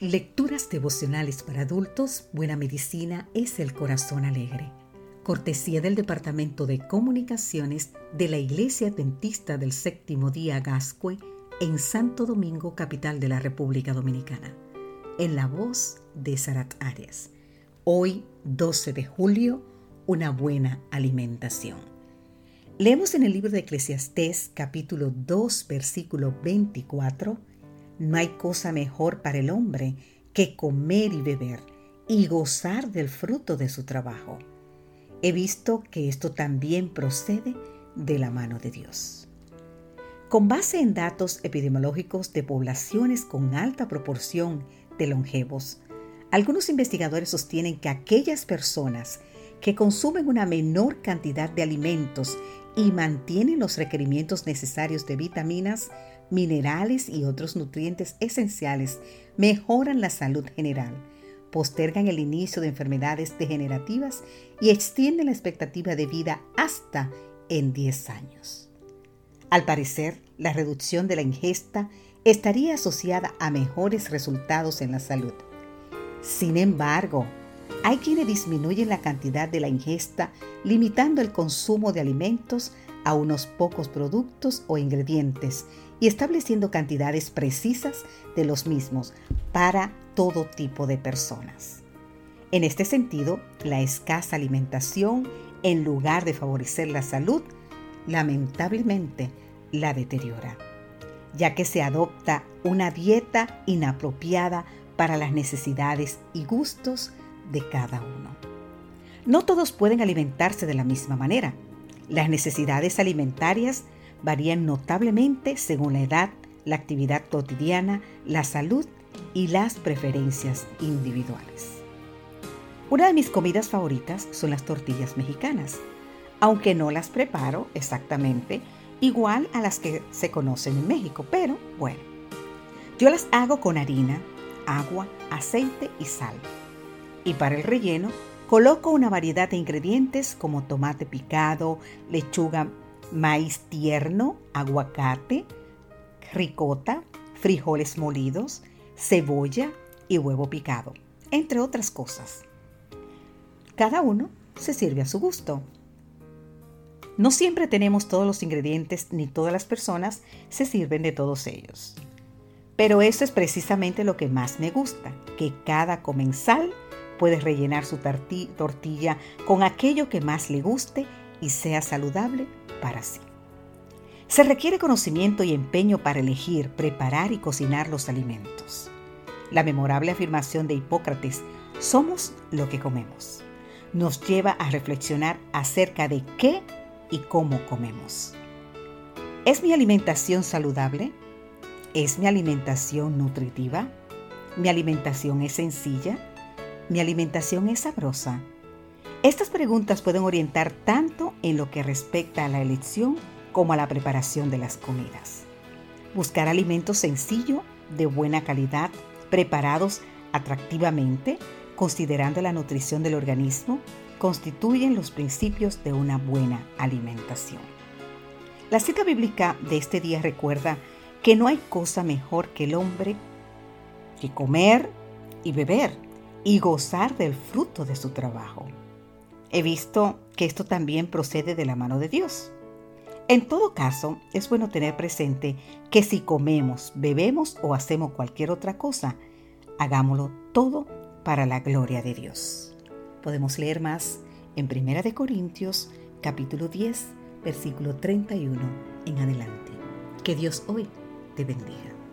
Lecturas devocionales para adultos, Buena Medicina es el Corazón Alegre. Cortesía del Departamento de Comunicaciones de la Iglesia Adventista del Séptimo Día Gascue en Santo Domingo, capital de la República Dominicana. En la voz de Sarat Arias. Hoy, 12 de julio, una buena alimentación. Leemos en el libro de Eclesiastés capítulo 2 versículo 24, No hay cosa mejor para el hombre que comer y beber y gozar del fruto de su trabajo. He visto que esto también procede de la mano de Dios. Con base en datos epidemiológicos de poblaciones con alta proporción de longevos, algunos investigadores sostienen que aquellas personas que consumen una menor cantidad de alimentos y mantienen los requerimientos necesarios de vitaminas, minerales y otros nutrientes esenciales, mejoran la salud general, postergan el inicio de enfermedades degenerativas y extienden la expectativa de vida hasta en 10 años. Al parecer, la reducción de la ingesta estaría asociada a mejores resultados en la salud. Sin embargo, hay quienes disminuyen la cantidad de la ingesta limitando el consumo de alimentos a unos pocos productos o ingredientes y estableciendo cantidades precisas de los mismos para todo tipo de personas. En este sentido, la escasa alimentación, en lugar de favorecer la salud, lamentablemente la deteriora, ya que se adopta una dieta inapropiada para las necesidades y gustos de cada uno. No todos pueden alimentarse de la misma manera. Las necesidades alimentarias varían notablemente según la edad, la actividad cotidiana, la salud y las preferencias individuales. Una de mis comidas favoritas son las tortillas mexicanas, aunque no las preparo exactamente igual a las que se conocen en México, pero bueno, yo las hago con harina, agua, aceite y sal y para el relleno coloco una variedad de ingredientes como tomate picado, lechuga, maíz tierno, aguacate, ricota, frijoles molidos, cebolla y huevo picado, entre otras cosas. Cada uno se sirve a su gusto. No siempre tenemos todos los ingredientes ni todas las personas se sirven de todos ellos. Pero eso es precisamente lo que más me gusta, que cada comensal Puedes rellenar su tortilla con aquello que más le guste y sea saludable para sí. Se requiere conocimiento y empeño para elegir, preparar y cocinar los alimentos. La memorable afirmación de Hipócrates, somos lo que comemos, nos lleva a reflexionar acerca de qué y cómo comemos. ¿Es mi alimentación saludable? ¿Es mi alimentación nutritiva? ¿Mi alimentación es sencilla? ¿Mi alimentación es sabrosa? Estas preguntas pueden orientar tanto en lo que respecta a la elección como a la preparación de las comidas. Buscar alimentos sencillos, de buena calidad, preparados atractivamente, considerando la nutrición del organismo, constituyen los principios de una buena alimentación. La cita bíblica de este día recuerda que no hay cosa mejor que el hombre que comer y beber y gozar del fruto de su trabajo. He visto que esto también procede de la mano de Dios. En todo caso, es bueno tener presente que si comemos, bebemos o hacemos cualquier otra cosa, hagámoslo todo para la gloria de Dios. Podemos leer más en 1 Corintios capítulo 10, versículo 31 en adelante. Que Dios hoy te bendiga.